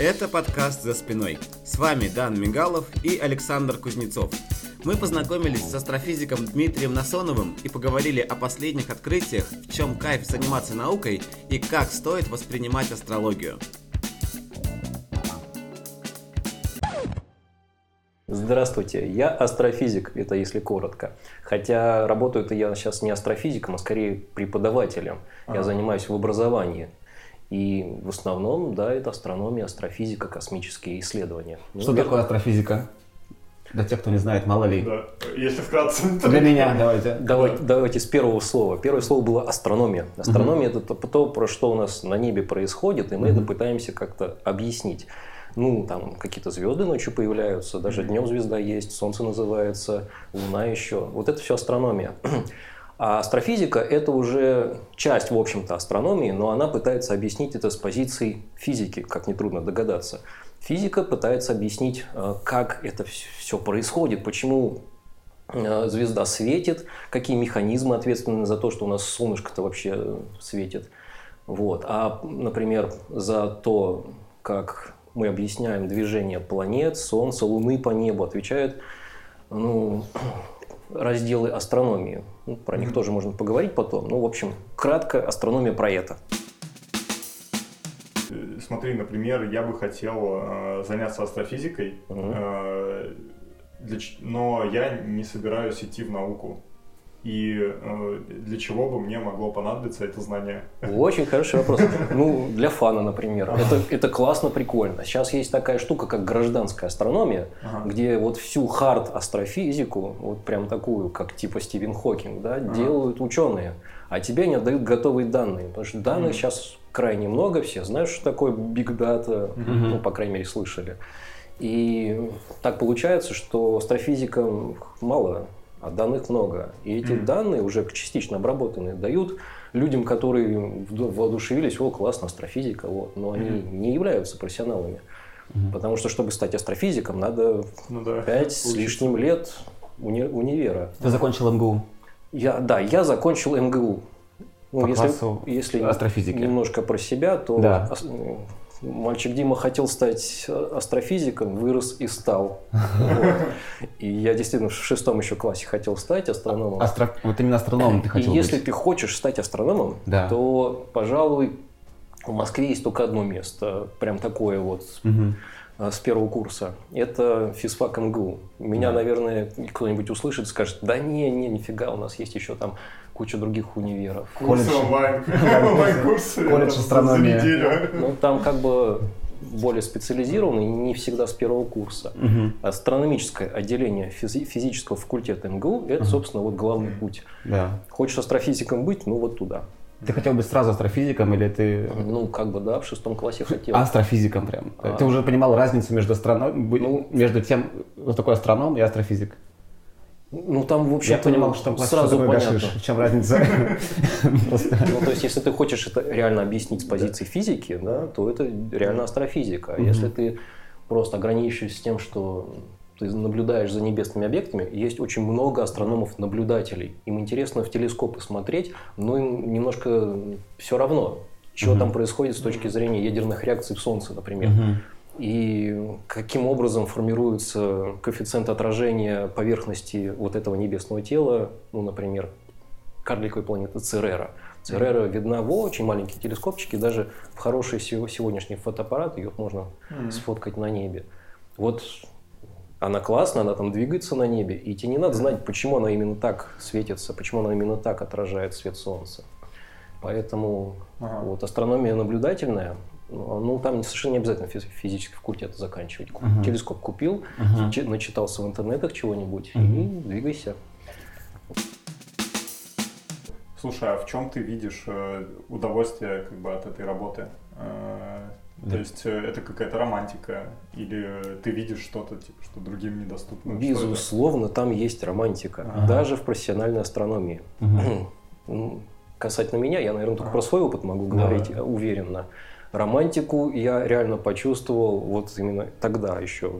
Это подкаст «За спиной». С вами Дан Мигалов и Александр Кузнецов. Мы познакомились с астрофизиком Дмитрием Насоновым и поговорили о последних открытиях, в чем кайф заниматься наукой и как стоит воспринимать астрологию. Здравствуйте, я астрофизик, это если коротко. Хотя работаю это я сейчас не астрофизиком, а скорее преподавателем. Я занимаюсь в образовании. И в основном, да, это астрономия, астрофизика, космические исследования. Что Ну, такое астрофизика? Для тех, кто не знает, мало ли. Да, если вкратце. Для меня, давайте. Давайте, давайте с первого слова. Первое слово было астрономия. Астрономия это то, то, про что у нас на небе происходит, и мы это пытаемся как-то объяснить. Ну, там какие-то звезды ночью появляются, даже днем звезда есть, Солнце называется, Луна еще. Вот это все астрономия. А астрофизика – это уже часть, в общем-то, астрономии, но она пытается объяснить это с позиции физики, как нетрудно догадаться. Физика пытается объяснить, э, как это все происходит, почему э, звезда светит, какие механизмы ответственны за то, что у нас солнышко-то вообще э, светит. Вот. А, например, за то, как мы объясняем движение планет, Солнца, Луны по небу, отвечают ну, разделы астрономии. Ну, про них тоже можно поговорить потом. Ну, в общем, кратко астрономия про это. Э, Смотри, например, я бы хотел э, заняться астрофизикой, ч- но я не собираюсь идти в науку. И э, для чего бы мне могло понадобиться это знание? Очень хороший вопрос. Ну, для фана, например. Это, это классно, прикольно. Сейчас есть такая штука, как гражданская астрономия, Ага. где вот всю хард астрофизику, вот прям такую, как типа Стивен Хокинг, да, делают ученые, а тебе не отдают готовые данные, потому что данных сейчас крайне много, все знают, что такое биг дата, ну, по крайней мере, слышали. И так получается, что астрофизикам мало, а данных много. И эти данные, уже частично обработанные, дают людям, которые воодушевились, о, классно, астрофизика, вот, но они не являются профессионалами. Потому что, чтобы стать астрофизиком, надо Ну да. пять с Учиться. лишним лет уни- универа. Ты закончил МГУ. Я, да, я закончил МГУ. Ну, По если, классу если астрофизики. немножко про себя, то Да. Мальчик Дима хотел стать э, астрофизиком, вырос и стал. Вот. И я действительно в шестом еще классе хотел стать астрономом. Астро... Вот именно астрономом ты И хотел если быть. ты хочешь стать астрономом, Да. то, пожалуй, в Москве есть только одно место, прям такое вот. А, с первого курса. Это физфак МГУ. Меня, наверное, кто-нибудь услышит и скажет, да не, не, нифига, у нас есть еще там куча других универов. Курсы Колледж. онлайн. Онлайн-курсы. Колледж астрономии. Ну, там как бы более специализированный, не всегда с первого курса. Астрономическое отделение физи- физического факультета МГУ – это, собственно, вот главный путь. Да. Хочешь астрофизиком быть, ну вот туда. Ты хотел быть сразу астрофизиком или ты... Ну, как бы, да, в шестом классе хотел. Астрофизиком прям. А. Ты уже понимал разницу между астроном... Ну. между тем, что такое астроном и астрофизик. Ну, там, в общем Я понимал, что класс сразу что понятно. гашиш. В чем разница? Ну, то есть, если ты хочешь это реально объяснить с позиции физики, да, то это реально астрофизика. А если ты просто ограничиваешься тем, что ты наблюдаешь за небесными объектами, есть очень много астрономов-наблюдателей. Им интересно в телескопы смотреть, но им немножко все равно, что там происходит с точки зрения ядерных реакций в Солнце, например. Мгм. И каким образом формируется коэффициент отражения поверхности вот этого небесного тела, ну, например, карликовой планеты Церера. Церера видна в очень маленькие телескопчики, даже в хороший сего- сегодняшний фотоаппарат ее можно сфоткать на небе. Вот она классная, она там двигается на небе, и тебе не надо знать, почему она именно так светится, почему она именно так отражает свет Солнца. Поэтому Ага. вот астрономия наблюдательная, ну, ну, там совершенно не обязательно физ- физический факультет заканчивать. Мгм. Телескоп купил, чи- начитался в интернетах чего-нибудь и Мгм. двигайся. Слушай, а в чем ты видишь э, удовольствие как бы от этой работы? Да. То есть э, это какая-то романтика или ты видишь что-то, типа, что другим недоступно? Безусловно, там есть романтика, Ага. даже в профессиональной астрономии. Ну, Касательно меня, я, наверное, только Ага. про свой опыт могу говорить э, уверенно. Романтику я реально почувствовал вот именно тогда еще.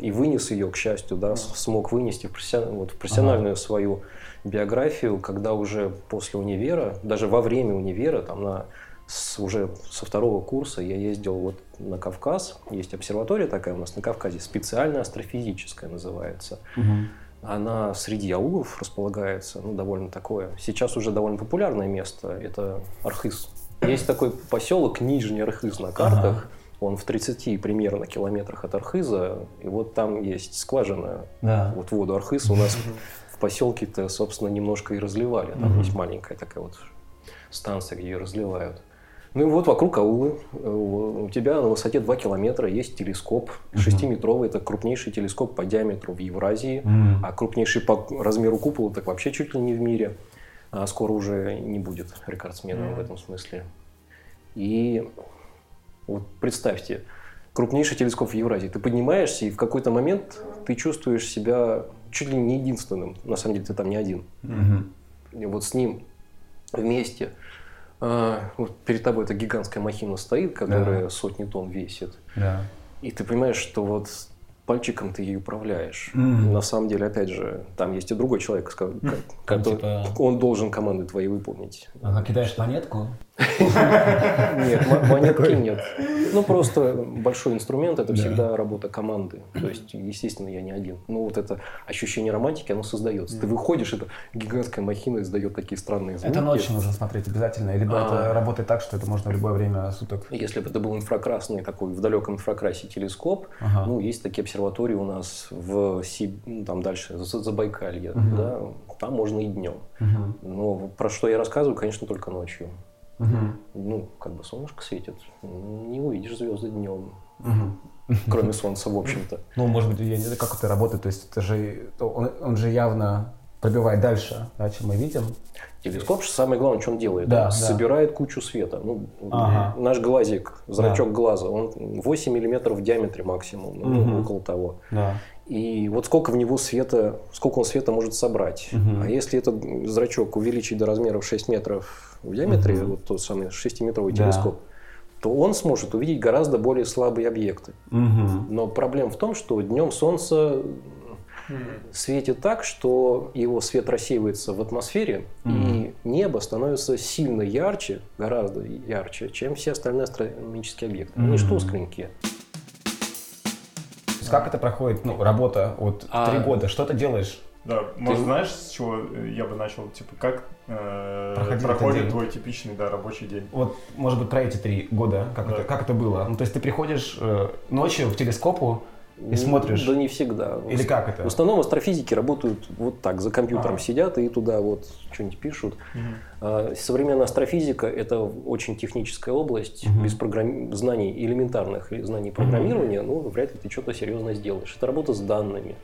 И вынес ее, к счастью, да, с- смог вынести в, профессион- вот в профессиональную свою биографию, когда уже после универа, даже во время универа, там на с, уже со второго курса я ездил вот на Кавказ. Есть обсерватория такая у нас на Кавказе, специальная астрофизическая называется. Она среди аулов располагается, ну, довольно такое. Сейчас уже довольно популярное место. Это Архыз. Есть такой поселок Нижний Архыз на картах. Он в 30 примерно километрах от Архыза. И вот там есть скважина. Да. Вот воду Архыз у нас в поселке-то, собственно, немножко и разливали. Там есть маленькая такая вот станция, где ее разливают. Ну и вот вокруг аулы. Э, У тебя на высоте 2 километра есть телескоп. 6-метровый. Это крупнейший телескоп по диаметру в Евразии. Мгм. А крупнейший по размеру купола так вообще чуть ли не в мире. А скоро уже не будет рекордсменом в этом смысле. И вот представьте, крупнейший телескоп в Евразии. Ты поднимаешься, и в какой-то момент ты чувствуешь себя чуть ли не единственным. На самом деле ты там не один. Мгм. И вот с ним вместе а, вот перед тобой эта гигантская махина стоит, которая сотни тонн весит. Да. И ты понимаешь, что вот пальчиком ты ей управляешь. Мгм. На самом деле, опять же, там есть и другой человек, ска- ка- Там, который- типа- он должен команды твои выполнить. Ага, кидаешь монетку. Нет, мо- монетки нет. Ну, просто большой инструмент – это Да. всегда работа команды. То есть, естественно, я не один. Ну, вот это ощущение романтики, оно создается. Ты выходишь, это гигантская махина издает такие странные звуки. Это ночью нужно смотреть обязательно, либо А. это работает так, что это можно в любое время суток. Если бы это был инфракрасный такой в далеком инфракрасе телескоп, ну есть такие обсерватории у нас в ну, там дальше за Забайкалье, Мгм. да, там можно и днем. Но про что я рассказываю, конечно, только ночью. Мгм. Ну, как бы солнышко светит, не увидишь звезды днем, Мгм. кроме солнца, в общем-то. Ну, может быть, я не знаю, как это работает. То есть это же он, он же явно пробивает дальше, да, чем мы видим. Телескоп, же самое главное, что он делает, Да, он да. собирает кучу света. Ну, Ага. Наш глазик, зрачок глаза, он 8 миллиметров в диаметре максимум, ну, Мгм. около того. Да. И вот сколько в него света, сколько он света может собрать. Мгм. А если этот зрачок увеличить до размеров 6 метров в диаметре, Мгм. вот тот самый 6-метровый Да. телескоп, то он сможет увидеть гораздо более слабые объекты. Мгм. Но проблема в том, что днем Солнце светит так, что его свет рассеивается в атмосфере, и небо становится сильно ярче, гораздо ярче, чем все остальные астрономические объекты. Они же тускленькие. Есть как это проходит, ну, работа, вот А- три года, что ты делаешь? Да, может, знаешь, с чего я бы начал? Типа, как э, Проходил проходит твой типичный, да, рабочий день? Вот, может быть, про эти три года, как, Да. это, как это было? Ну, то есть ты приходишь э, ночью в телескопу и смотришь? Да не всегда. Или как это? В основном астрофизики работают вот так, за компьютером Ага. сидят и туда вот что-нибудь пишут. А Современная астрофизика – это очень техническая область, Мгм. без программи- знаний элементарных знаний программирования, ну, вряд ли ты что-то серьезно сделаешь. Это работа с данными.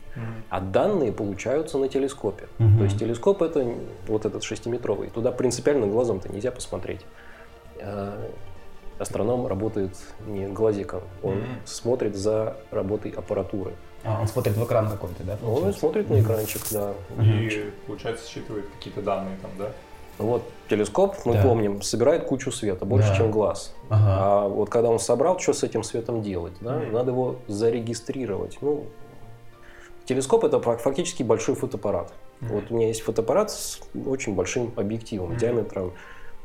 А данные получаются на телескопе. Мгм. То есть телескоп – это вот этот шестиметровый. Туда принципиально глазом-то нельзя посмотреть. Астроном работает не глазиком, он Мгм. смотрит за работой аппаратуры. А, он смотрит в экран какой-то, да? Он получается? смотрит на экранчик, да. И, получается, считывает какие-то данные там, да? Вот телескоп, мы Да. помним, собирает кучу света, больше, Да. чем глаз. Ага. А вот когда он собрал, что с этим светом делать? Да? Мгм. Надо его зарегистрировать. Ну, телескоп это фак- фактически большой фотоаппарат. Вот у меня есть фотоаппарат с очень большим объективом, Мгм. диаметром,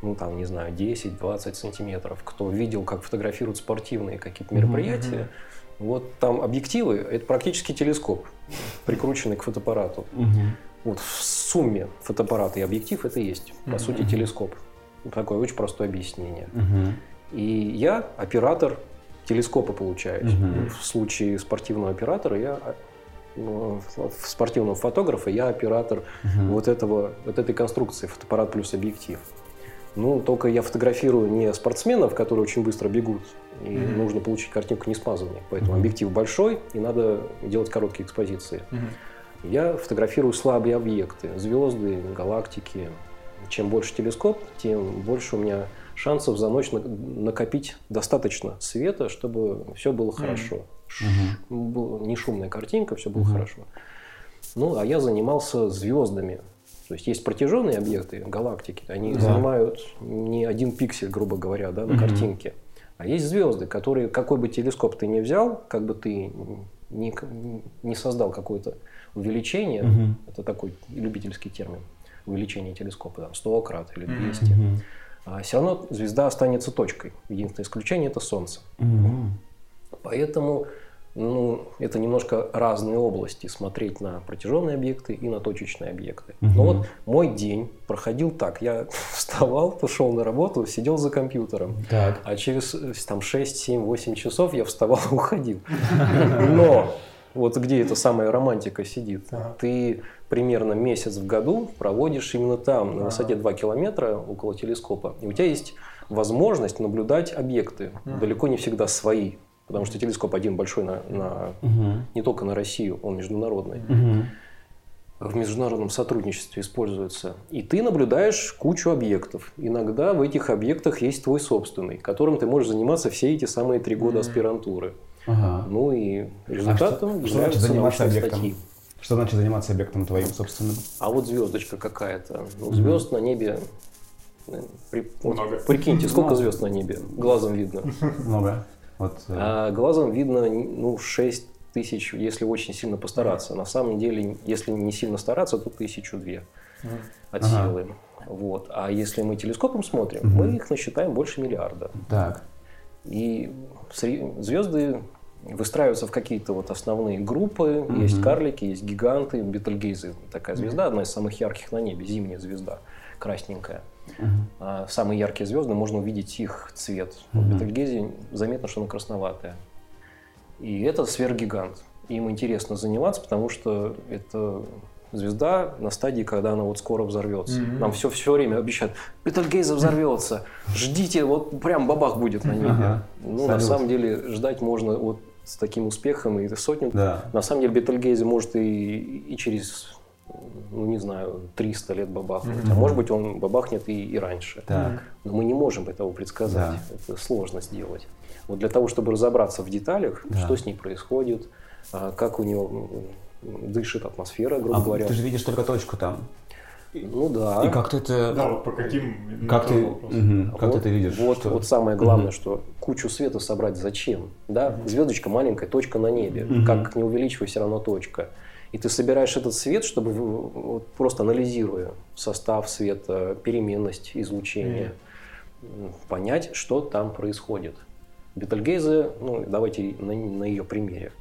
ну там, не знаю, 10-20 сантиметров. Кто видел, как фотографируют спортивные какие-то мероприятия, вот там объективы, это практически телескоп, прикрученный к фотоаппарату. Мгм. Вот в сумме фотоаппарат и объектив это и есть, по Мгм. сути, телескоп. Такое очень простое объяснение. Мгм. И я оператор телескопа получаюсь. Мгм. В случае спортивного оператора я а, ну, спортивного фотографа я оператор Мгм. вот этого вот этой конструкции фотоаппарат плюс объектив. Ну, только я фотографирую не спортсменов, которые очень быстро бегут, и Мгм. нужно получить картинку не смазанной. Поэтому Мгм. объектив большой, и надо делать короткие экспозиции. Я фотографирую слабые объекты, звезды, галактики. Чем больше телескоп, тем больше у меня шансов за ночь на- накопить достаточно света, чтобы все было хорошо. Мгм. Была не шумная картинка, все было Мгм. хорошо. Ну, а я занимался звездами. То есть есть протяженные объекты, галактики, они Да. занимают не один пиксель, грубо говоря, да, на Мгм. картинке. А есть звезды, которые, какой бы телескоп ты ни взял, как бы ты не, не создал какое-то увеличение, Мгм. это такой любительский термин, увеличение телескопа, там, 100 крат или Мгм. 200, Мгм. а все равно звезда останется точкой. Единственное исключение – это Солнце. Поэтому ну, это немножко разные области, смотреть на протяженные объекты и на точечные объекты. Мгм. Но вот мой день проходил так. Я вставал, пошел на работу, сидел за компьютером. Так. А через э, там 6, 7, 8 часов я вставал и уходил. Но вот где эта самая романтика сидит? Ага. Ты примерно месяц в году проводишь именно там, на высоте 2 километра около телескопа. И у тебя есть возможность наблюдать объекты, далеко не всегда свои. Потому что телескоп один большой на, на- Мгм. не только на Россию, он международный. Мгм. В международном сотрудничестве используется. И ты наблюдаешь кучу объектов. Иногда в этих объектах есть твой собственный, которым ты можешь заниматься все эти самые три года Мгм. аспирантуры. Ага. Ну и результатом что- что значит заниматься объектом? статьи. Что значит заниматься объектом твоим собственным? А вот звездочка какая-то. Ну, звезд на небе. э, при- вот Много. прикиньте, сколько звезд на небе? Глазом видно. Много. Вот. э, А глазом видно ну, 6 тысяч, если очень сильно постараться. На самом деле, если не сильно стараться, то тысячу две Мгм. от Ага. силы. Вот. А если мы телескопом смотрим, Мгм. мы их насчитаем больше миллиарда. Так. И звезды выстраиваются в какие-то вот основные группы. Мгм. Есть карлики, есть гиганты. Бетельгейзе такая звезда, одна из самых ярких на небе, зимняя звезда, красненькая. А самые яркие звезды, можно увидеть их цвет. Вот Мгм. Бетельгейзе заметно, что она красноватая. И это сверхгигант. Им интересно заниматься, потому что это звезда на стадии, когда она вот скоро взорвется. Мгм. Нам все, все время обещают, Бетельгейзе взорвется, ждите, вот прям бабах будет на небе. Ага. Ну, на самом деле, ждать можно вот с таким успехом и сотню. Да. На самом деле, Бетельгейзе может и, и через, ну, не знаю, 300 лет бабахнуть. А Мгм. может быть, он бабахнет и, и раньше. Так. Но мы не можем этого предсказать. Это сложно сделать. Вот для того, чтобы разобраться в деталях, Да. что с ней происходит, а, как у нее м, дышит атмосфера, грубо А говоря. ты же видишь только точку там. Ну да. И как ты это... Да, вот по каким... Как ты, мгм, как вот, ты это видишь? Вот, Что- вот самое главное, Мгм. что кучу света собрать зачем? Да? Звездочка маленькая, точка на небе. Мгм. Как не увеличивай, все равно точка. И ты собираешь этот свет, чтобы вот просто анализируя состав света, переменность излучения, м, понять, что там происходит. Бетельгейзе, ну давайте на, на ее примере,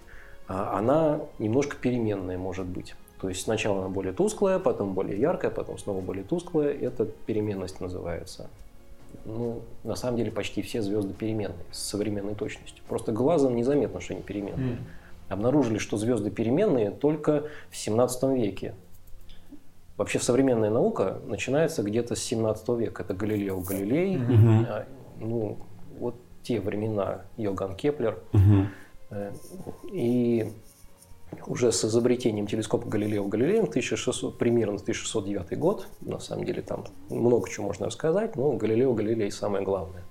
а, она немножко переменная может быть. То есть сначала она более тусклая, потом более яркая, потом снова более тусклая. Это переменность называется. Ну, на самом деле почти все звезды переменные с современной точностью. Просто глазом незаметно, что они переменные. М. Обнаружили, что звезды переменные только в 17 веке. Вообще современная наука начинается где-то с 17 века. Это Галилео Галилей, а, ну, вот те времена Йоган Кеплер. Э, И уже с изобретением телескопа Галилео Галилеем 1600, примерно 1609 год, на самом деле там много чего можно рассказать, но Галилео Галилей самое главное.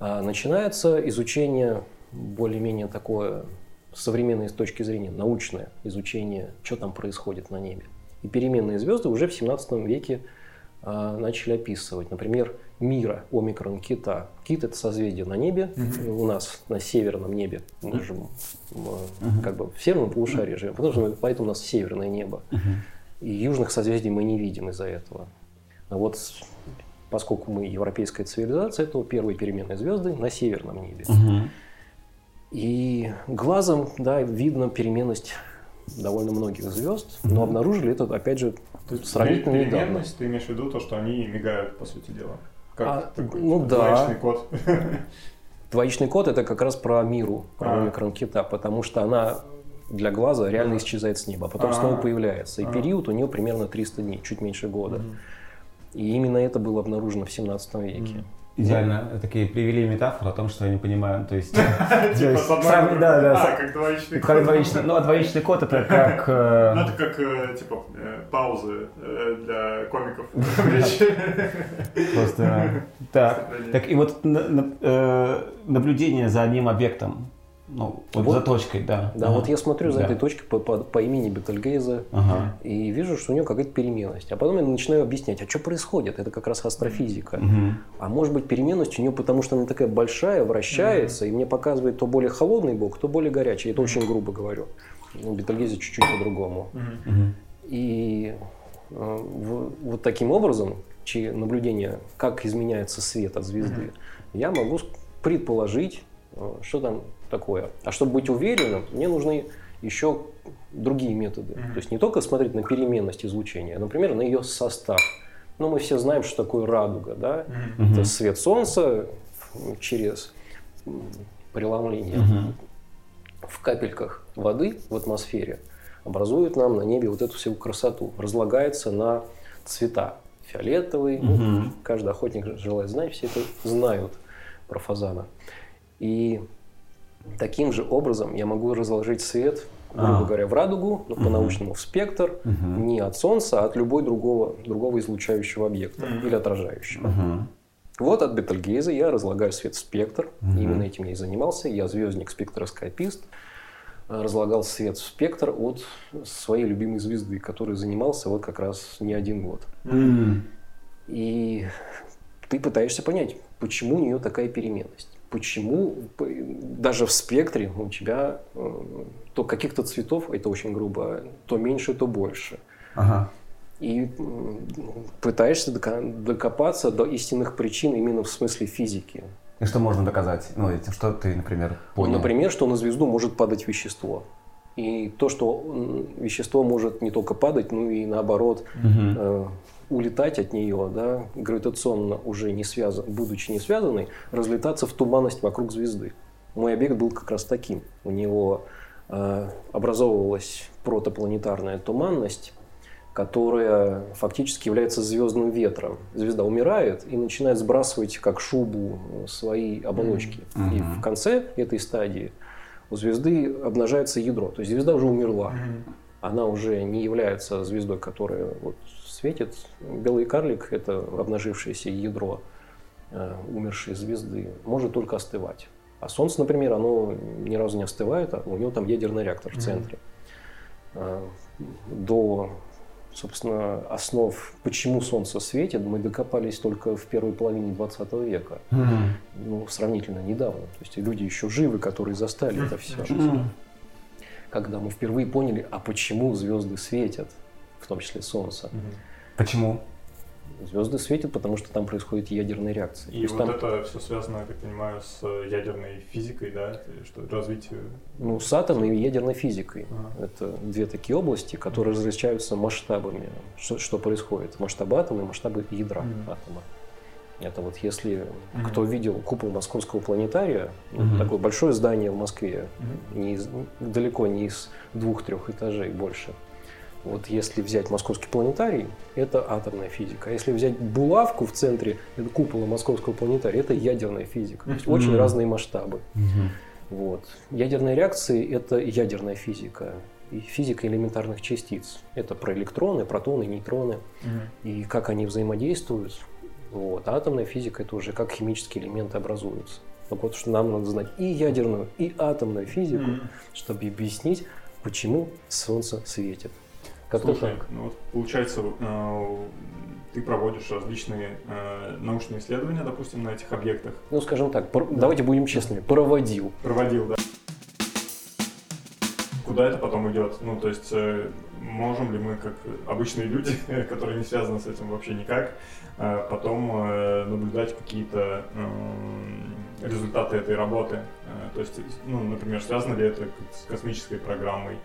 А, Начинается изучение более-менее такое современное с точки зрения, научное изучение, что там происходит на небе. И переменные звезды уже в 17 веке а, начали описывать. Например, Мира, омикрон кита. Кит – это созвездие на небе, у нас на северном небе. Мы же м, как бы в северном полушарии живем, потому что поэтому у нас северное небо. И южных созвездий мы не видим из-за этого. А вот поскольку мы европейская цивилизация, то первые переменные звезды на северном небе. Мгм. И глазом, да, видно переменность довольно многих звезд, но обнаружили это, опять же, То есть сравнительно недавно. переменность, ты имеешь в виду то, что они мигают, по сути дела? Как А, такой ну да. двоичный код. Двоичный код – это как раз про миру, про А. омикрон кита, потому что она для глаза реально исчезает с неба, а потом А. снова появляется. И А. период у нее примерно 300 дней, чуть меньше года. И именно это было обнаружено в 17 веке. Идеально такие привели метафору о том, что я не понимаю. То есть, Типа сам- да, да, А, как двоичный как код. двоичный, ну, а двоичный код это как... э, Ну, это как, э, типа, э, паузы для комиков. Просто так. Так и вот на- на- наблюдение за одним объектом, ну, вот, Вот. за точкой, да. Да, Ага. вот я смотрю за Да. этой точкой по, по- по имени Бетельгейзе Ага. и вижу, что у нее какая-то переменность. А потом я начинаю объяснять, а что происходит? Это как раз астрофизика. Мгм. А может быть переменность у нее потому, что она такая большая, вращается, и мне показывает то более холодный бок, то более горячий. Это очень грубо говорю. Ну, Бетельгейзе чуть-чуть по-другому. Мгм. И э, в- вот таким образом чи наблюдения, как изменяется свет от звезды, я могу предположить, э, что там такое. А чтобы быть уверенным, мне нужны еще другие методы. То есть не только смотреть на переменность излучения, а, например, на ее состав. Ну, мы все знаем, что такое радуга, да? Это свет солнца через преломление в капельках воды в атмосфере образует нам на небе вот эту всю красоту. Разлагается на цвета. Фиолетовый. ну, каждый охотник желает знать, все это знают про фазана. И таким же образом я могу разложить свет, грубо А. говоря, в радугу, ну, по-научному в спектр, не от Солнца, а от любой другого, другого излучающего объекта или отражающего. Мгм. Вот от Бетельгейза я разлагаю свет в спектр. Именно этим я и занимался. Я звездник, спектроскопист. А, Разлагал свет в спектр от своей любимой звезды, которой занимался вот как раз не один год. М. И ты пытаешься понять, почему у нее такая переменность. Почему даже в спектре у тебя э, то каких-то цветов, это очень грубо, то меньше, то больше. Ага. И пытаешься докопаться до истинных причин именно в смысле физики. И что можно доказать? Ну, этим, что ты, например, понял? Например, что на звезду может падать вещество. И то, что вещество может не только падать, но и наоборот Мгм. э, улетать от нее, да, гравитационно уже не связан, будучи не связанной, разлетаться в туманность вокруг звезды. Мой объект был как раз таким. У него э, образовывалась протопланетарная туманность, которая фактически является звездным ветром. Звезда умирает и начинает сбрасывать как шубу свои оболочки. И в конце этой стадии у звезды обнажается ядро. То есть звезда уже умерла. Она уже не является звездой, которая вот светит. Белый карлик – это обнажившееся ядро э, умершей звезды, может только остывать. А Солнце, например, оно ни разу не остывает, а у него там ядерный реактор в центре. Э, До, собственно, основ, почему Солнце светит, мы докопались только в первой половине 20 века. Мгм. Ну, сравнительно недавно. То есть люди еще живы, которые застали это все. М. Когда мы впервые поняли, а почему звезды светят, в том числе Солнце. Почему? Звезды светят, потому что там происходит ядерная реакция. То И вот там, это все связано, я так понимаю, с э, ядерной физикой, да, что развитие. ну, с атомной и ядерной физикой. Ага. Это две такие области, которые различаются масштабами. Что, что происходит? Масштабы атома и масштабы ядра Мгм. атома. Это вот если Мгм. кто видел купол Московского планетария, Мгм. такое большое здание в Москве, Мгм. не из- далеко не из двух-трех этажей больше. Вот если взять московский планетарий, это атомная физика. А если взять булавку в центре это купола московского планетария, это ядерная физика. То есть Мгм. очень разные масштабы. Мгм. Вот. Ядерные реакции – это ядерная физика. И физика элементарных частиц. Это про электроны, протоны, нейтроны и как они взаимодействуют. Вот. А атомная физика – это уже как химические элементы образуются. Так вот, что нам надо знать и ядерную, и атомную физику, Мгм. чтобы объяснить, почему Солнце светит. Как-то Слушай, так. ну вот получается, э, ты проводишь различные э, научные исследования, допустим, на этих объектах. Ну, скажем так, пор- давайте будем честными, проводил. Проводил, да. Куда это потом идет? Ну, то есть, э, можем ли мы, как обычные люди, которые не связаны с этим вообще никак, э, потом э, наблюдать какие-то м, результаты этой работы? Э, То есть, ну, например, связано ли это с космической программой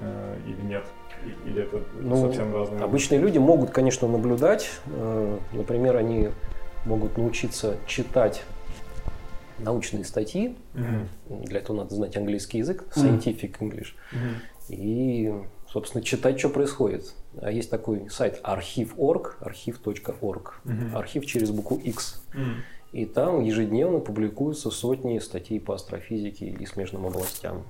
э, или нет? Или это Ну, совсем разные? Обычные люди могут, конечно, наблюдать. Э, Например, они могут научиться читать научные статьи. Мгм. Для этого надо знать английский язык, scientific English. Мгм. И, собственно, читать, что происходит. А есть такой сайт архив.орг, архив.орг. Мгм. Архив через букву X. И там ежедневно публикуются сотни статей по астрофизике и смежным областям.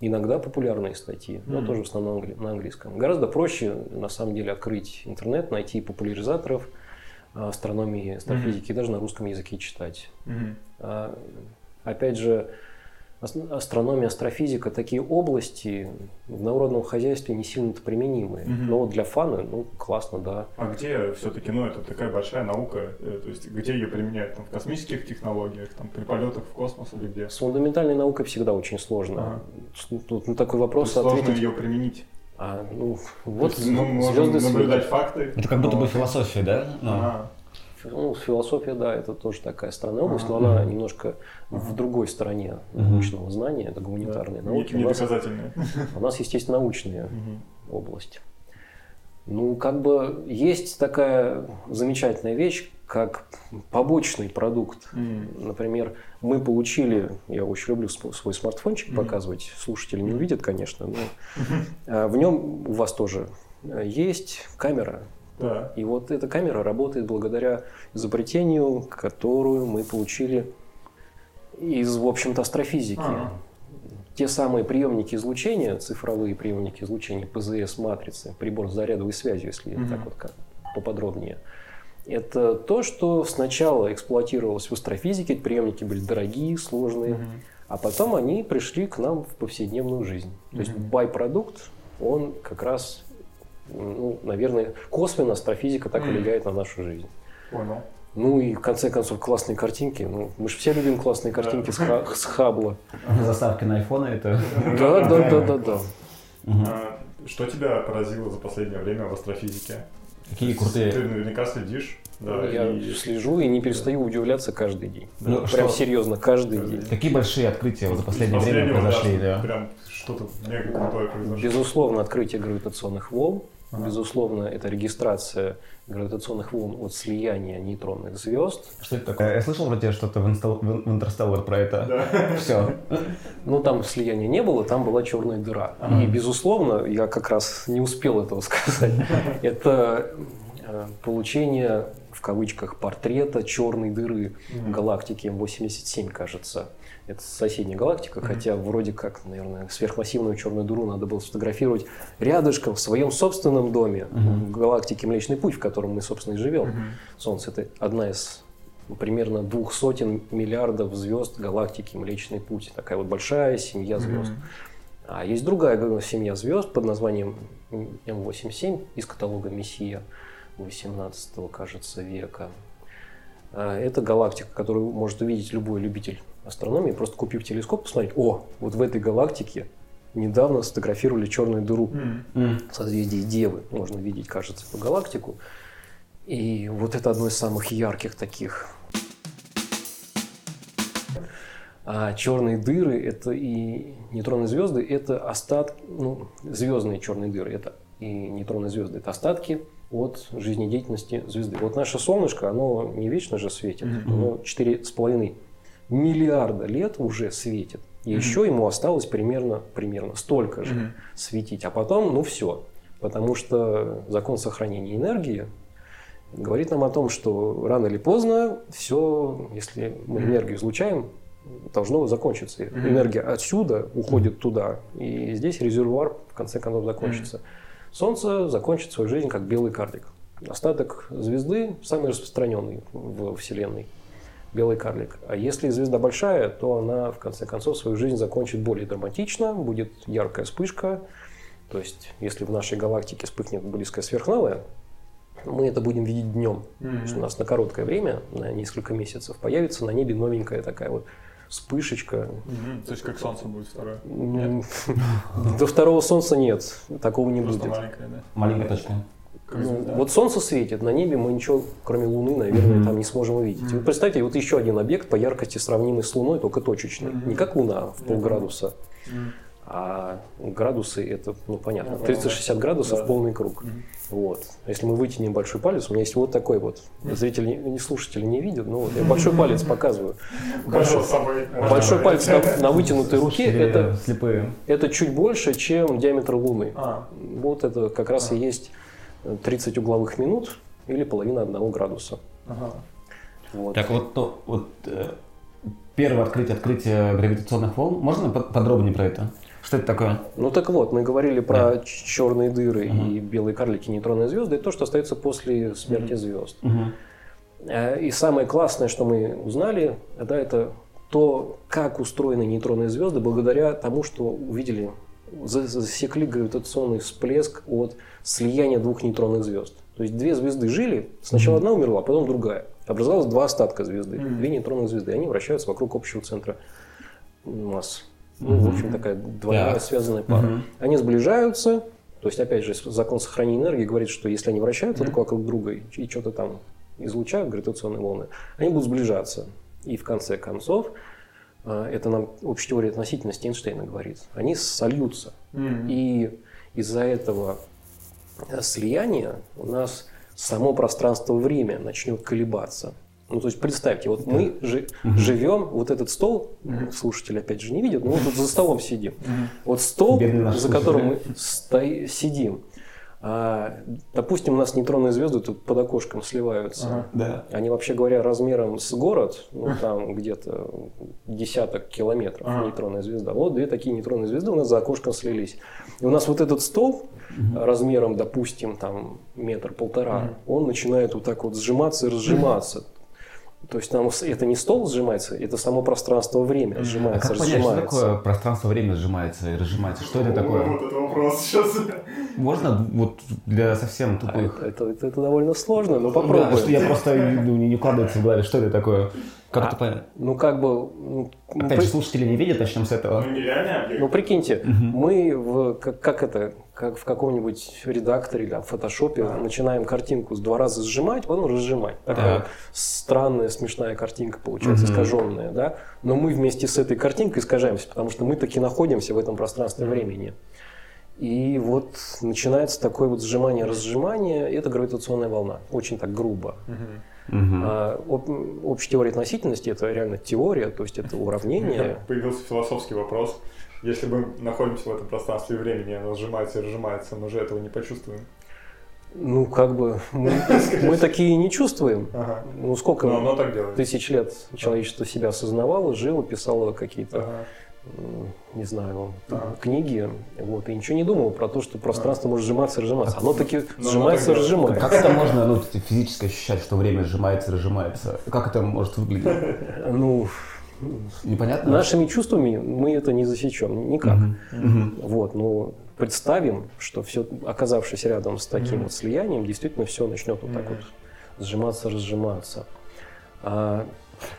Иногда популярные статьи, но Мгм. тоже в основном на английском. Гораздо проще, на самом деле, открыть интернет, найти популяризаторов а, астрономии, астрофизики, и даже на русском языке читать. Мгм. А, Опять же, астрономия, астрофизика, такие области в народном хозяйстве не сильно-то применимые. Мгм. Но вот для фана, ну, классно, да. А где все-таки, ну, это такая большая наука, э, то есть где ее применяют? Там, в космических технологиях, там, при полетах в космос или где? С фундаментальной наукой всегда очень сложно. Ага. Тут на такой То вопрос есть сложно ответить. ее применить. А, ну, вот То есть можем звезды наблюдать факты. Это как будто но- бы философия, да? Ну, Ага. Ну, философия, да, это тоже такая странная область, Ага. но она немножко в другой стороне научного знания, это гуманитарные Да. науки. Не- У нас, у нас научные Мгм. область. Ну, как бы есть такая замечательная вещь, как побочный продукт. Например, мы получили, я очень люблю свой смартфончик показывать, слушатели не увидят, конечно, но а, в нем у вас тоже э, есть камера. Да. И вот эта камера работает благодаря изобретению, которую мы получили из, в общем-то, астрофизики. Ага. Те самые приемники излучения, цифровые приемники излучения ПЗС-матрицы, прибор с зарядовой связью, если Мгм. так вот как поподробнее, это то, что сначала эксплуатировалось в астрофизике, приемники были дорогие, сложные, Мгм. а потом они пришли к нам в повседневную жизнь. То есть Мгм. бай-продукт, он как раз, ну, наверное, косвенно астрофизика так влияет на нашу жизнь. Понял. Ну и в конце концов классные картинки. Ну, мы же все любим классные картинки с, ха- с Хаббла. Заставки на айфоны это... Да, да, да, да, да. А, Что тебя поразило за последнее время в астрофизике? Какие Ты крутые... наверняка следишь. Да, Я и- слежу и не перестаю удивляться каждый день. Ну, Прям что- серьезно, каждый день. Какие большие открытия вот за последнее время произошли, да, да? Прям что-то мега крутое произошло. Безусловно, открытие гравитационных волн. Ага. Безусловно, это регистрация гравитационных волн от слияния нейтронных звезд. Что это такое? Я слышал вроде что-то в, Инстал- в Интерстеллар про это. Да. Все. Ну, там слияния не было, там была черная дыра. И, безусловно, я как раз не успел этого сказать. Это э, получение, в кавычках, портрета черной дыры Мгм. галактики М87, кажется. Это соседняя галактика, хотя вроде как, наверное, сверхмассивную черную дыру надо было сфотографировать рядышком в своем собственном доме, в галактике Млечный Путь, в котором мы, собственно, и живем. Мгм. Солнце – это одна из ну, примерно двух сотен миллиардов звезд галактики Млечный Путь. Такая вот большая семья звезд. Мгм. А есть другая семья звезд под названием М87 из каталога Мессия 18 кажется, века. А, Это галактика, которую может увидеть любой любитель астрономии, просто купив телескоп, посмотреть, о, вот в этой галактике недавно сфотографировали черную дыру Мгм. созвездие Девы. Можно видеть, кажется, по галактику. И вот это одно из самых ярких таких. А черные дыры это и нейтронные звезды это остатки, ну, звездные черные дыры это и нейтронные звезды это остатки от жизнедеятельности звезды. Вот наше солнышко, оно не вечно же светит, Мгм. оно четыре с половиной миллиарда лет уже светит. И еще ему осталось примерно, примерно столько же Мгм. светить. А потом, ну все. Потому что закон сохранения энергии говорит нам о том, что рано или поздно все, если мы энергию излучаем, должно закончиться. Энергия отсюда уходит туда, и здесь резервуар в конце концов закончится. Солнце закончит свою жизнь как белый карлик. Остаток звезды самый распространенный в Вселенной. Белый карлик. А если звезда большая, то она в конце концов свою жизнь закончит более драматично, будет яркая вспышка. То есть, если в нашей галактике вспыхнет близкая сверхновая, мы это будем видеть днем. Мгм. То есть у нас на короткое время, на несколько месяцев, появится на небе новенькая такая вот вспышечка. Мгм. То есть как солнце будет второе. До второго солнца нет, такого не Просто будет. маленькое, да? Маленькая точка. Как Ну, вот солнце светит, на небе мы ничего, кроме Луны, наверное, Мгм. там не сможем увидеть. И вот представьте, вот еще один объект по яркости сравнимый с Луной, только точечный. Мгм. Не как Луна в полградуса, Мгм. А градусы это, ну понятно, Я понял, 30-60 градусов Да. полный круг. Мгм. Вот. Если мы вытянем большой палец, у меня есть вот такой вот. Зрители, не- не слушатели не видят, но вот я большой палец показываю. Большой. Большой палец на, на вытянутой руке это, слепые. это чуть больше, чем диаметр Луны. А, Вот это как раз и есть 30 угловых минут или половина одного градуса. ага. Вот. Так вот, то, вот э, первое открытие, открытие гравитационных волн. Можно под- подробнее про это? Что это такое? Ну так вот, мы говорили про Да. черные дыры Мгм. и белые карлики, нейтронные звезды, это то, что остается после смерти звезд. Мгм. Э, И самое классное, что мы узнали, да, это то, как устроены нейтронные звезды, благодаря тому, что увидели, за- засекли гравитационный всплеск от слияния двух нейтронных звезд. То есть две звезды жили, сначала одна умерла, потом другая. Образовалось два остатка звезды, Мгм. две нейтронных звезды, и они вращаются вокруг общего центра масс. Ну, в общем, такая двойная Так. связанная пара. Мгм. Они сближаются, То есть, опять же, закон сохранения энергии говорит, что если они вращаются друг вокруг друга и, и что-то там излучают, гравитационные волны, они будут сближаться. И в конце концов, э, это нам общая теория относительности Эйнштейна говорит, они сольются. И из-за этого слияния у нас само пространство-время начнет колебаться. Ну, то есть представьте, вот мы жи- живем, вот этот стол, слушатели опять же не видят, но мы тут за столом сидим. Вот стол, Бедный за которым мы сто- сидим, а, допустим, у нас нейтронные звезды тут под окошком сливаются. Да. Они, вообще говоря, размером с город, ну, там где-то десяток километров Ага. нейтронная звезда. Вот две такие нейтронные звезды у нас за окошком слились. И у нас вот этот стол размером, допустим, там метр-полтора, он начинает вот так вот сжиматься и разжиматься. То есть там это не стол сжимается, это само пространство-время А сжимается, как понять, что разжимается. такое пространство-время сжимается и разжимается? Что это Вот такое? это вопрос сейчас. Можно вот для совсем А тупых? это, это- это довольно сложно, но Да, попробуем. что я просто ну, не, не укладывается в голове, что это такое? Как это понять? Ну, как бы... ну, Опять же, при- слушатели не видят, начнем с этого. Ну, нереальный объект. Ну, прикиньте, мы в, как, как это, как в каком-нибудь редакторе или в фотошопе начинаем картинку с два раза сжимать, потом разжимать. Такая Так. странная, смешная картинка получается, Мгм. искаженная, да? Но мы вместе с этой картинкой искажаемся, потому что мы таки находимся в этом пространстве времени. И вот начинается такое вот сжимание-разжимание, это гравитационная волна, очень так грубо. Мгм. А об- общая теория относительности – это реально теория, то есть это уравнение. Появился философский вопрос. Если мы находимся в этом пространстве и времени, оно сжимается и разжимается, мы же этого не почувствуем. Ну, как бы, мы, мы такие не чувствуем. Ага. Ну, сколько Но оно так делает. тысяч лет человечество себя осознавало, жило, писало какие-то, Ага. не знаю, Ага. книги, вот, и ничего не думал про то, что пространство может сжиматься и разжиматься. Оно таки оно сжимается и разжимается. Как это можно ну, физически ощущать, что время сжимается и разжимается? Как это может выглядеть? Ну, Непонятно? нашими чувствами мы это не засечем никак. Вот, ну, представим, что все, оказавшись рядом с таким вот слиянием, действительно все начнет вот так вот сжиматься, разжиматься. А,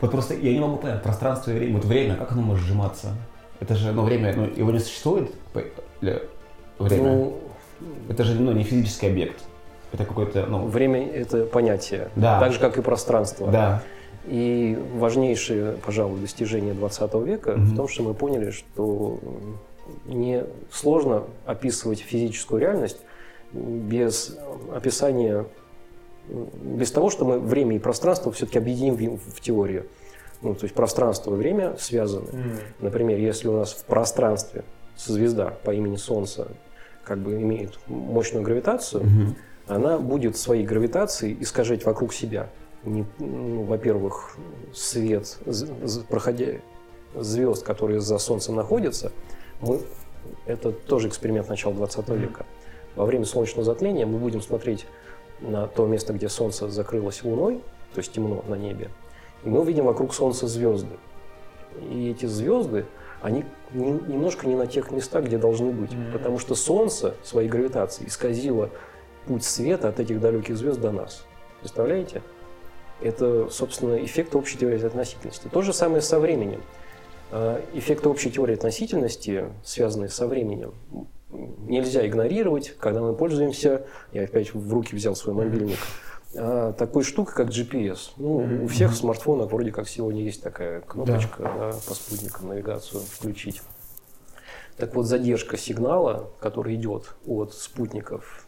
Вот просто я не могу понять, пространство и время, вот время, как оно может сжиматься? Это же, ну, время, ну, его не существует? Время? ну, это же, ну, не физический объект. Это какой-то, ну, время – это понятие, Да. так же, как и пространство. да. И важнейшее, пожалуй, достижение 20 века Мгм. в том, что мы поняли, что не сложно описывать физическую реальность без описания, без того, что мы время и пространство все-таки объединим в, теорию. Ну, то есть пространство и время связаны. М. Например, если у нас в пространстве звезда по имени Солнце как бы имеет мощную гравитацию, Мгм. она будет своей гравитацией искажать вокруг себя. Не- ну, во-первых, свет, проходя звезд, которые за Солнцем находятся, мы, это тоже эксперимент начала 20 века. Во время солнечного затмения мы будем смотреть на то место, где Солнце закрылось Луной, то есть темно на небе, и мы увидим вокруг Солнца звезды. И эти звезды, они не- немножко не на тех местах, где должны быть, Мгм. потому что Солнце своей гравитацией исказило путь света от этих далеких звезд до нас. Представляете? Это, собственно, эффект общей теории относительности. То же самое со временем. А, Эффекты общей теории относительности, связанные со временем, нельзя игнорировать, когда мы пользуемся, я опять в руки взял свой мобильник, а, такой штукой, как GPS. Ну, у всех в смартфонах вроде как сегодня есть такая кнопочка да, по спутникам навигацию включить. Так вот, задержка сигнала, который идет от спутников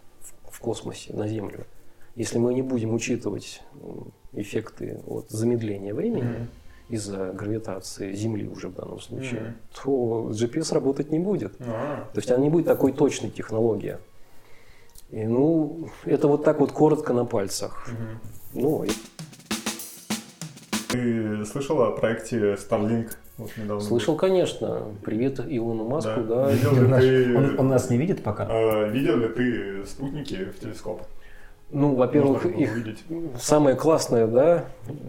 в космосе на Землю, если мы не будем учитывать эффекты от замедления времени Мгм. из-за гравитации Земли уже в данном случае, Мгм. то GPS работать не будет. А. То есть она не будет такой точной технологии. И, ну, это вот так вот коротко на пальцах. Мгм. Ну, и- Ты слышал о проекте Starlink? Вот недавно слышал, конечно. Привет Илону Маску, Да. да. Видел ты- Он, он нас не видит пока? А, Видел ли ты спутники в телескоп? Ну, во-первых, их увидеть. самое классное, да,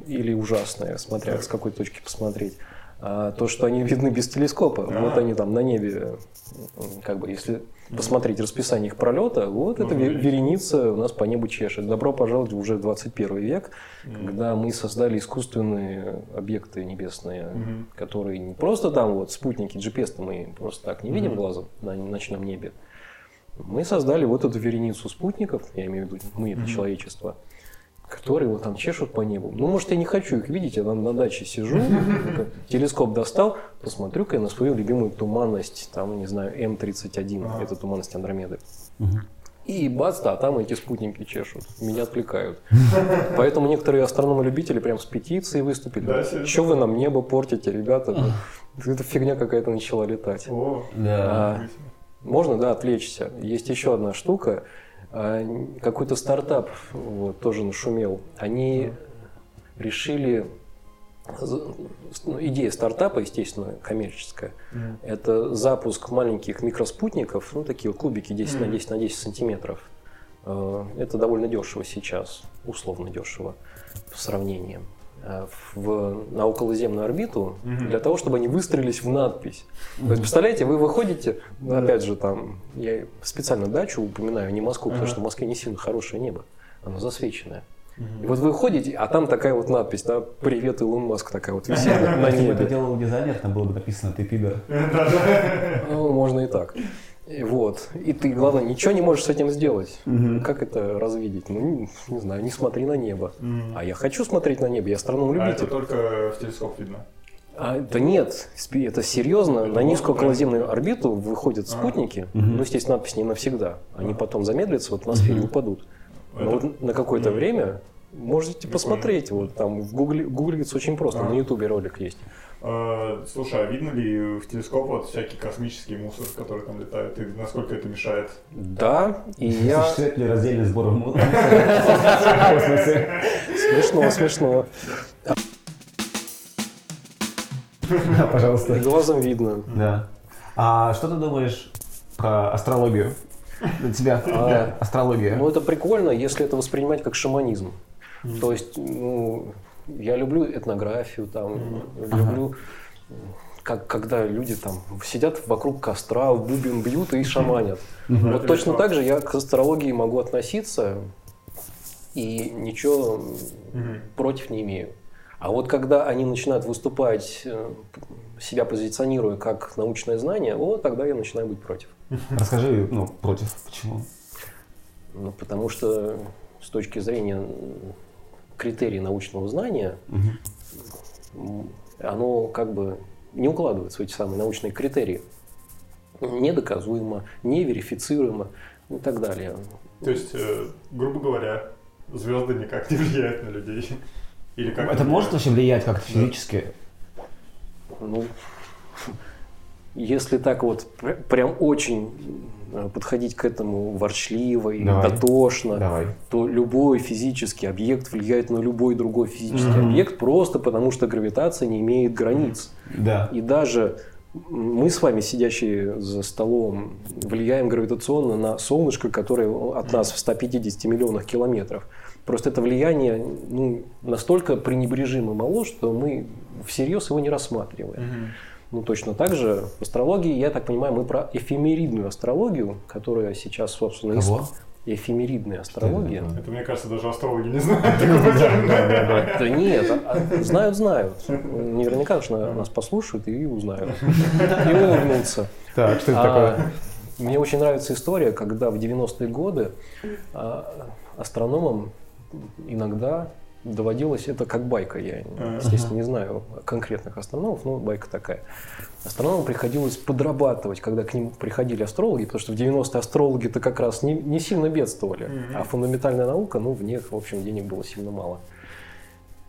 или ужасное, смотря с какой точки посмотреть, а, то, что они видны без телескопа. А. Вот они там на небе, как бы, если посмотреть расписание их пролета, вот Можно эта вереница у нас по небу чешет. Добро пожаловать в уже 21 век, когда мы создали искусственные объекты небесные, Мгм. которые не просто там вот спутники, GPS-то мы просто так не видим Мгм. глазом на ночном небе, Мы создали вот эту вереницу спутников, я имею в виду мы, это человечество, которые вот там чешут по небу. Ну, может, я не хочу их видеть, я на, на даче сижу, телескоп достал, посмотрю-ка я на свою любимую туманность, там, не знаю, М31, это туманность Андромеды. И бац, да, там эти спутники чешут, меня отвлекают. Поэтому некоторые астрономы-любители прям с петицией выступили. Да? Что вы нам небо портите, ребята? Эта фигня какая-то начала летать. О, Да. А, можно, да, отвлечься. Есть еще одна штука. А, Какой-то стартап вот, тоже нашумел. Они решили... ну, Идея стартапа, естественно, коммерческая. Мгм. Это запуск маленьких микроспутников, ну, такие вот кубики 10 на 10 на 10 сантиметров. Э, Это довольно дешево сейчас, условно дешево в сравнении. Э, В, на околоземную орбиту для того, чтобы они выстрелились в надпись. То есть, представляете, вы выходите, опять же, там, я специально дачу упоминаю, не Москву, потому что в Москве не сильно хорошее небо, оно засвеченное. И вот вы ходите, а там такая вот надпись, да, «Привет, Илон Маск» такая вот висит на на Если бы это небе. делал дизайнер, там было бы написано «ты пидор». Ну, можно и так. Вот. И ты, главное, ничего не можешь с этим сделать. Как это развидеть? Ну, не, не знаю, не смотри на небо. Мгм. А я хочу смотреть на небо, я А это астроном-любитель. только в телескоп видно. А, да нет, это серьезно. На низкую околоземную орбиту выходят спутники. Ну, естественно, надпись не навсегда. Они потом замедлятся, в атмосфере упадут. Но Это- вот на какое-то время можете Прикольно. посмотреть. Вот там в гугле, гуглится очень просто. Ага. На ютубе ролик есть. Э, Слушай, а видно ли в телескоп вот всякий космический мусор, который там летает, и насколько это мешает? Да, и я... Существует ли раздельный сбор му- в космосе? Смешно, смешно. Да, пожалуйста. Глазом видно. Да. А что ты думаешь про астрологию? Для тебя да, астрология. Ну, это прикольно, если это воспринимать как шаманизм. То есть, ну, я люблю этнографию, там, люблю, как, когда люди там сидят вокруг костра, в бубен бьют и шаманят. Вот Это точно весело. так же я к астрологии могу относиться и ничего Мгм. против не имею. А вот когда они начинают выступать, э, себя позиционируя как научное знание, вот тогда я начинаю быть против. Расскажи, ну, против, почему? Ну, потому что с точки зрения критерий научного знания, м, оно как бы не укладывается в эти самые научные критерии. Недоказуемо, неверифицируемо и так далее. То есть, э, грубо говоря, звезды никак не влияют на людей. Или как Это может вообще влиять как-то Да. физически? Ну, если так вот пр- прям очень подходить к этому ворчливо и Давай. дотошно, Давай. то любой физический объект влияет на любой другой физический Мгм. объект просто потому, что гравитация не имеет границ. Да. И даже мы с вами, сидящие за столом, влияем гравитационно на солнышко, которое от нас в 150 миллионах километров. Просто это влияние ну, настолько пренебрежимо мало, что мы всерьез его не рассматриваем. Мгм. Ну, точно так же в астрологии, я так понимаю, мы про эфемеридную астрологию, которая сейчас, собственно, Кого? эфемеридная астрология. такое? Это, мне кажется, даже астрологи не знают. Да нет, а- знают, знают. Наверняка же на- нас послушают и узнают. И улыбнутся. Так, что это А, такое? Мне очень нравится история, когда в 90-е годы а, астрономам иногда доводилось, это как байка, я, естественно, не знаю конкретных астрономов, но байка такая. Астрономам приходилось подрабатывать, когда к ним приходили астрологи, потому что в 90-е астрологи-то как раз не, не сильно бедствовали, а фундаментальная наука, ну, в них, в общем, денег было сильно мало.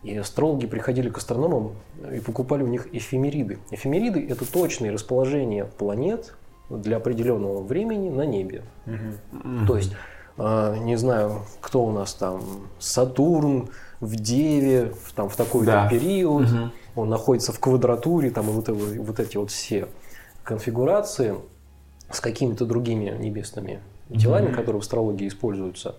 И астрологи приходили к астрономам и покупали у них эфемериды. Эфемериды – это точные расположения планет для определенного времени на небе. Мгм. То есть, а, не знаю, кто у нас там, Сатурн в Деве, в, там, в такой-то Да. период, Мгм. он находится в квадратуре, там, и вот, эти- вот эти вот все конфигурации с какими-то другими небесными телами, которые в астрологии используются.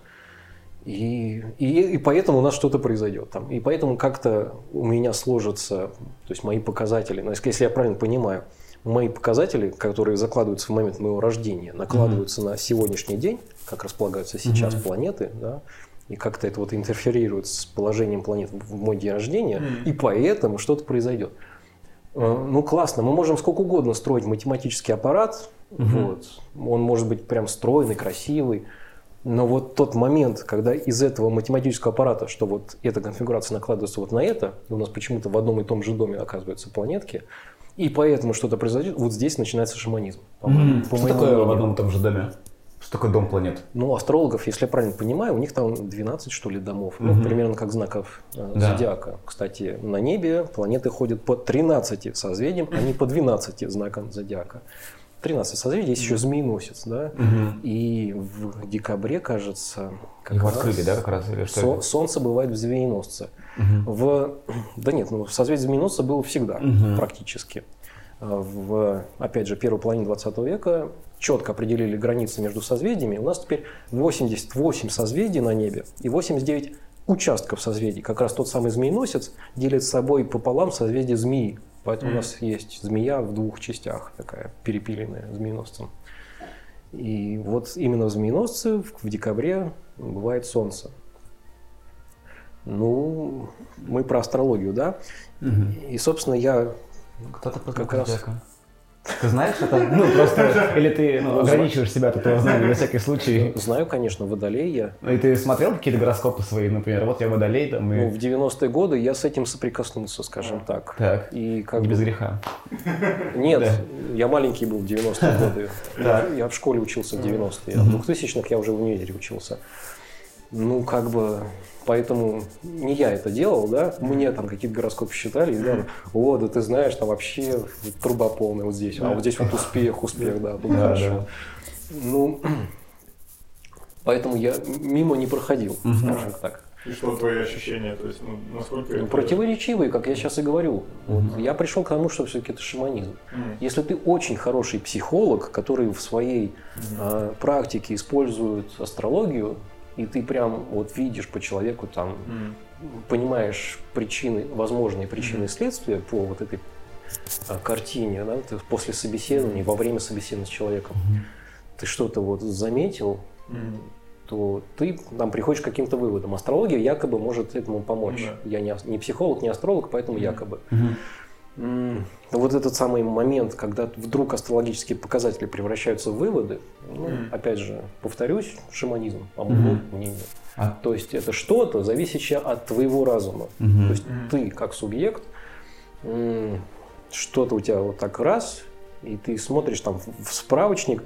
И, и, и поэтому у нас что-то произойдет. Там. И поэтому как-то у меня сложатся, то есть мои показатели, ну, если если я правильно понимаю, мои показатели, которые закладываются в момент моего рождения, накладываются на сегодняшний день, как располагаются сейчас Мгм. планеты, да, и как-то это вот интерферирует с положением планет в мой день рождения, Мгм. и поэтому что-то произойдет. Э, Ну классно, мы можем сколько угодно строить математический аппарат, Вот. Он может быть прям стройный, красивый. Но вот тот момент, когда из этого математического аппарата, что вот эта конфигурация накладывается вот на это, и у нас почему-то в одном и том же доме оказываются планетки, и поэтому что-то произойдет, вот здесь начинается шаманизм. Мгм. по Что такое в мнению. одном и том же доме? Что такое дом планет? Ну, астрологов, если я правильно понимаю, у них там 12, что ли, домов. Ну, Мгм. примерно как знаков э, Да. зодиака. Кстати, на небе планеты ходят по 13 созвездиям, а не по 12 знакам зодиака. 13 созвездий, есть еще змееносец, да? И в декабре, кажется, как Их раз открыли, да, как раз? Или что со-? Солнце бывает в змееносце. Мгм. В... Да нет, ну, созвездие змееносца было всегда, Мгм. практически. А В, опять же, первой половине 20 века четко определили границы между созвездиями. У нас теперь 88 созвездий на небе и 89 участков созвездий. Как раз тот самый змееносец делит с собой пополам созвездие змеи. Поэтому у нас есть змея в двух частях, такая перепиленная змееносцем. И вот именно в змееносце в декабре бывает солнце. Ну, мы про астрологию, да? Мгм. И, собственно, я Кто такой Как раз- Ты знаешь это? Ну, просто... Или ты ну, ограничиваешь себя от этого знания на всякий случай? знаю, конечно, водолей я. Ну, и ты смотрел какие-то гороскопы свои, например, вот я водолей, там, Ну, и... в 90-е годы я с этим соприкоснулся, скажем так. Так, И как не бы... без греха. Нет, Да. я маленький был в 90-е годы. Так. Я в школе учился в 90-е, а в 2000-х я уже в универе учился. Ну, как бы, поэтому не я это делал, да, мне там какие-то гороскопы считали, и да, о, да ты знаешь, там вообще труба полная вот здесь, а вот здесь вот успех, успех, да, тут Да, хорошо. Ну, поэтому я мимо не проходил, скажем так. И что твои ощущения? То есть, ну, насколько Ну, это- противоречивые, как я сейчас и говорю. Вот я пришел к тому, что все-таки это шаманизм. Мгм. Если ты очень хороший психолог, который в своей а, практике использует астрологию, и ты прям вот видишь по человеку там, Мгм. понимаешь причины, возможные причины и следствия по вот этой а, картине, да, ты после собеседования, во время собеседования с человеком, ты что-то вот заметил, Мгм. то ты там приходишь к каким-то выводам. Астрология якобы может этому помочь. Да. Я не, не психолог, не астролог, поэтому якобы. Мгм. Вот этот самый момент, когда вдруг астрологические показатели превращаются в выводы, ну, Мгм. опять же, повторюсь, шаманизм, Мгм. мнению. А- То есть это что-то, зависящее от твоего разума. Мгм. То есть Мгм. ты как субъект, что-то у тебя вот так раз, и ты смотришь там в справочник,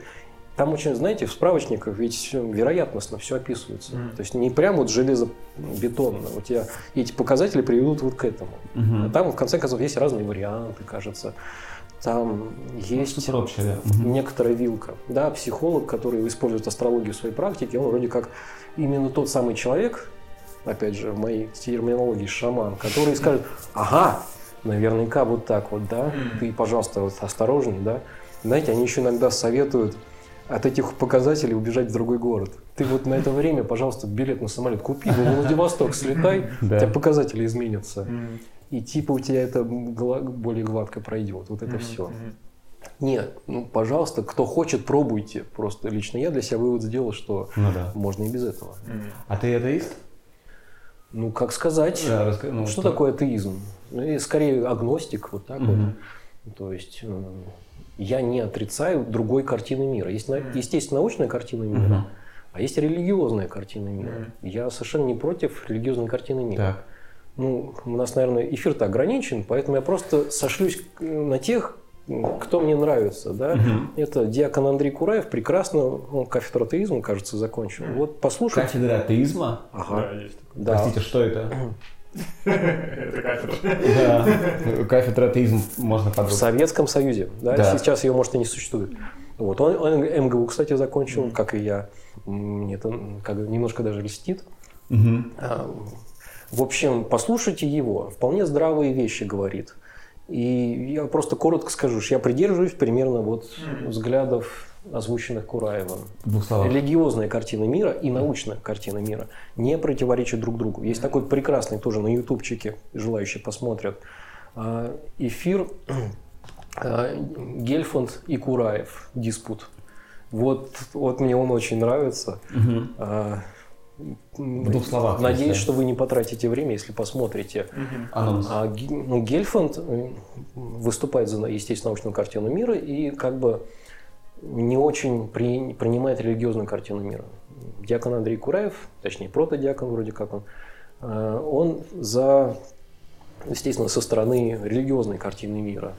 там очень, знаете, в справочниках ведь вероятностно все описывается. Мгм. То есть не прям вот железобетонно. У тебя эти показатели приведут вот к этому. Мгм. А там, в конце концов, есть разные варианты, кажется. Там есть Что-то общее, да. Мгм. некоторая вилка. Да, психолог, который использует астрологию в своей практике, он вроде как именно тот самый человек, опять же, в моей терминологии шаман, который скажет, ага, наверняка вот так вот, да, ты, пожалуйста, вот осторожней, да. Знаете, они еще иногда советуют от этих показателей убежать в другой город. Ты вот на это время, пожалуйста, билет на самолет купи, во Владивосток слетай, у тебя показатели изменятся. И типа у тебя это более гладко пройдет. Вот это все. Нет, ну, пожалуйста, кто хочет, пробуйте. Просто лично я для себя вывод сделал, что Ну да. можно и без этого. А ты атеист? Ну, как сказать, Да, раска- ну, что то- такое атеизм? Ну, и скорее агностик, вот так Мгм. вот. То есть э, я не отрицаю другой картины мира. Есть, Мгм. естественно, научная картина мира, Мгм. а есть религиозная картина мира. Мгм. Я совершенно не против религиозной картины мира. Так. Ну, у нас, наверное, эфир-то ограничен, поэтому я просто сошлюсь к- на тех, кто мне нравится. Да? Мгм. Это диакон Андрей Кураев, прекрасно, он кафедру атеизма, кажется, закончил. Вот послушайте. Кафедра атеизма? Ага. Да, есть такое. Да. Простите, что это? Это кафедра. Да. Кафедра атеизм можно В подробно. Советском Союзе. Да? Да. Сейчас ее, может, и не существует. Вот. Он, он МГУ, кстати, закончил, как и я. Мне это как бы немножко даже льстит. А, В общем, послушайте его. Вполне здравые вещи говорит. И я просто коротко скажу, что я придерживаюсь примерно вот взглядов, озвученных Кураевым. Религиозная картина мира и научная картина мира не противоречат друг другу. Есть такой прекрасный тоже на ютубчике, желающие посмотрят, а, эфир а, Гельфанд и Кураев, диспут. Вот, вот мне он очень нравится. А, В двух словах, Надеюсь, если. что вы не потратите время, если посмотрите. Мгм. Анонс. А ну, Гельфанд э, выступает за, естественно, научную картину мира и как бы не очень при, принимает религиозную картину мира. Диакон Андрей Кураев, точнее протодиакон вроде как он, э, он за, естественно, со стороны религиозной картины мира.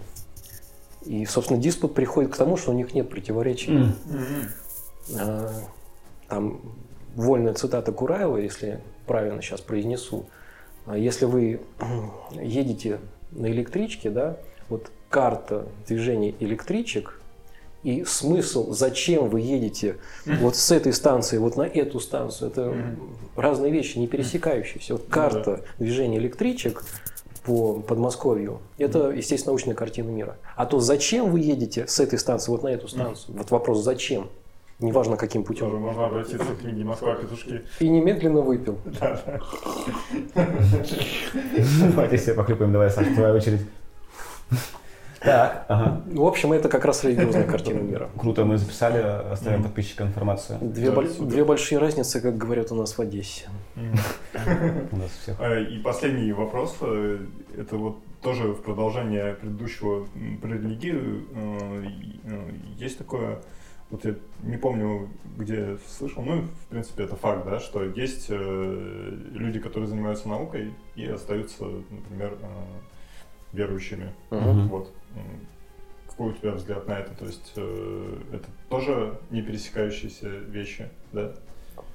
И, собственно, диспут приходит к тому, что у них нет противоречий. Mm-hmm. Там вольная цитата Кураева, если правильно сейчас произнесу. А если вы едете на электричке, да, вот карта движения электричек и смысл, зачем вы едете вот с этой станции вот на эту станцию, это разные вещи, не пересекающиеся. Вот карта движения электричек по Подмосковью, это, естественно, научная картина мира. А то зачем вы едете с этой станции вот на эту станцию? Вот вопрос зачем? Неважно, каким путем. Тоже можно обратиться к книге «Москва. Петушки». И немедленно выпил. Да, Давайте все похлюпаем, давай, Саша, твоя очередь. Так, ага. В общем, это как раз религиозная картина мира. Круто, мы записали, оставим подписчикам информацию. Две, боль... Две большие разницы, как говорят у нас в Одессе. У нас всех. Э, и последний вопрос, э, это вот тоже в продолжение предыдущего про религию. Э, есть такое вот я не помню, где слышал, ну, в принципе, это факт, да, что есть э, люди, которые занимаются наукой и остаются, например, э, верующими. Uh-huh. Вот. Какой у тебя взгляд на это? То есть э, это тоже не пересекающиеся вещи, да?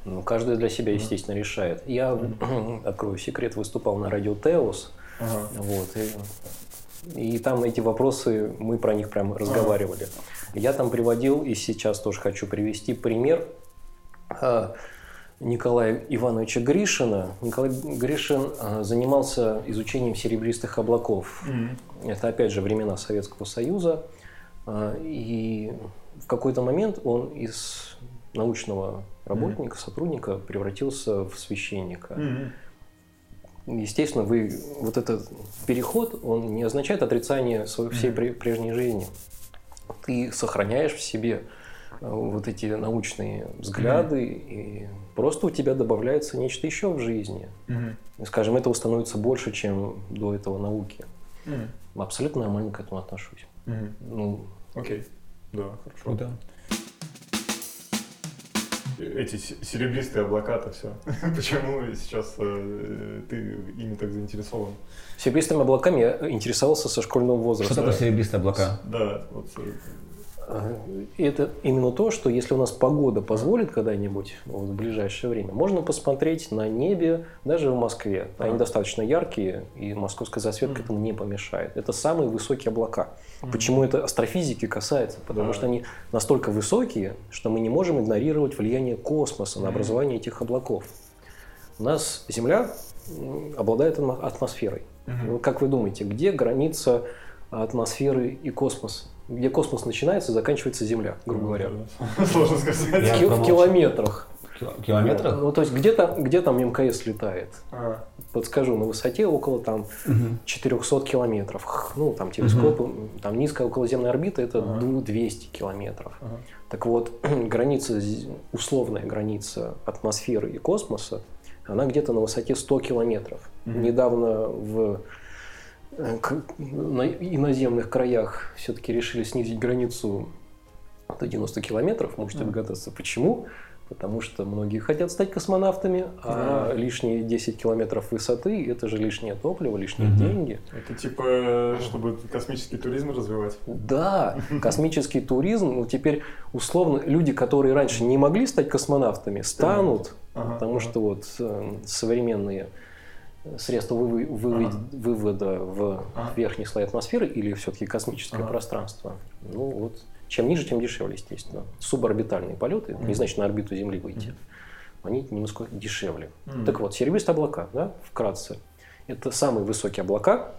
Ну, каждый для себя, естественно, uh-huh. решает. Я uh-huh. открою секрет, выступал на радио Теос. Uh-huh. Вот, и, и там эти вопросы, мы про них прям разговаривали. Uh-huh. Я там приводил, и сейчас тоже хочу привести пример а, Николая Ивановича Гришина. Николай Гришин а, занимался изучением серебристых облаков. Mm-hmm. Это, опять же, времена Советского Союза. А, и в какой-то момент он из научного работника, mm-hmm. сотрудника превратился в священника. Mm-hmm. Естественно, вы вот этот переход, он не означает отрицание своей всей mm-hmm. прежней жизни ты сохраняешь в себе э, вот эти научные взгляды, mm-hmm. и просто у тебя добавляется нечто еще в жизни. Mm-hmm. Скажем, этого становится больше, чем до этого науки. Mm-hmm. Абсолютно нормально к этому отношусь. Mm-hmm. Ну, Окей, okay. да, хорошо. Ну, да. Эти серебристые облака-то все. Почему сейчас э, ты ими так заинтересован? Серебристыми облаками я интересовался со школьного возраста. Что такое серебристые облака? Да, вот э, это именно то, что если у нас погода позволит когда-нибудь вот, в ближайшее время, можно посмотреть на небе даже в Москве. Они а. достаточно яркие, и московская засветка mm. этому не помешает. Это самые высокие облака. Mm. Почему это астрофизики касается? Потому что они настолько высокие, что мы не можем игнорировать влияние космоса на образование этих облаков. У нас Земля обладает атмосферой. Mm-hmm. Как вы думаете, где граница атмосферы и космоса? Где космос начинается и заканчивается Земля, грубо говоря. Сложно сказать. В, километрах. Километрах? Ну, то есть где, то где там МКС летает? А. Подскажу, на высоте около там угу. 400 километров. Ну, там телескоп, угу. там низкая околоземная орбита это ага. 200 километров. Так вот, граница, условная граница атмосферы и космоса, она где-то на высоте 100 километров. Угу. Недавно в на иноземных краях все-таки решили снизить границу до 90 километров. Можете догадаться, почему. Потому что многие хотят стать космонавтами, а mm. лишние 10 километров высоты – это же лишнее топливо, лишние mm-hmm. деньги. Это типа, чтобы космический туризм развивать? Да, космический туризм. Ну, теперь, условно, люди, которые раньше не могли стать космонавтами, станут, потому что вот э, современные средства вывода, вывод, ага. вывода в верхний слой атмосферы или все-таки космическое ага. пространство. Ну вот, чем ниже, тем дешевле, естественно. Суборбитальные полеты, не значит на орбиту Земли выйти, они немножко дешевле. Так вот, серебристые облака, да, вкратце, это самые высокие облака,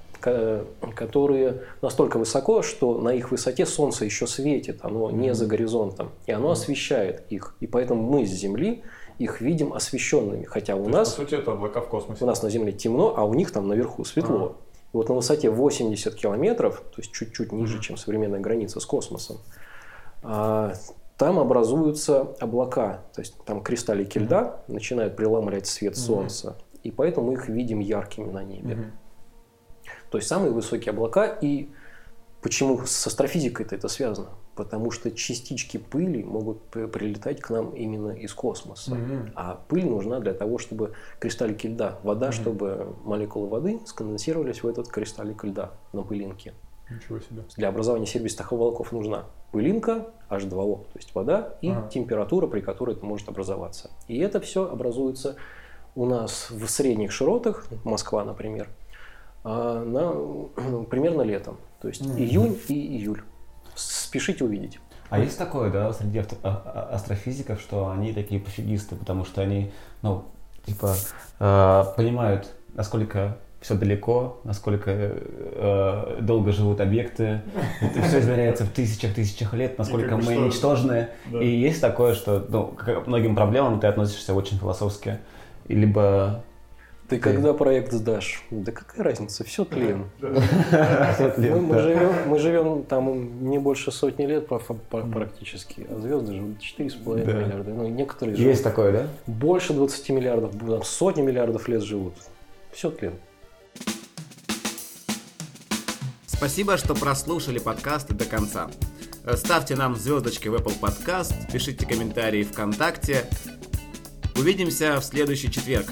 которые настолько высоко, что на их высоте Солнце еще светит, оно не за горизонтом, и оно освещает их. И поэтому мы с Земли их видим освещенными. Хотя у То нас... По сути, это облака в космосе. У нас на Земле темно, а у них там наверху светло. Ага. И вот на высоте 80 километров, то есть чуть-чуть ниже, чем современная граница с космосом, а, там образуются облака. То есть там кристаллики льда начинают преломлять свет Солнца. И поэтому мы их видим яркими на небе. То есть самые высокие облака и Почему с астрофизикой-то это связано? Потому что частички пыли могут прилетать к нам именно из космоса. Mm-hmm. А пыль нужна для того, чтобы кристаллики льда, вода, mm-hmm. чтобы молекулы воды сконденсировались в этот кристаллик льда на пылинке. Ничего себе. Для образования серебристых обволоков нужна пылинка, H2O, то есть вода, и ага. температура, при которой это может образоваться. И это все образуется у нас в средних широтах, Москва, например, а, на, примерно летом. То есть mm июнь и июль. Спешите увидеть. А есть такое, да, среди а, а, астрофизиков, что они такие пофигисты, потому что они, ну, типа, э, понимают, насколько все далеко, насколько э, долго живут объекты, это все измеряется в тысячах тысячах лет, насколько мы что... ничтожны. Да. И есть такое, что ну, к многим проблемам ты относишься очень философски. Либо ты когда проект сдашь? Да какая разница, все тлен. Мы живем, мы живем там не больше сотни лет практически, а звезды живут 4,5 миллиарда. Ну, некоторые Есть такое, да? Больше 20 миллиардов, сотни миллиардов лет живут. Все тлен. Спасибо, что прослушали подкасты до конца. Ставьте нам звездочки в Apple Podcast, пишите комментарии ВКонтакте. Увидимся в следующий четверг.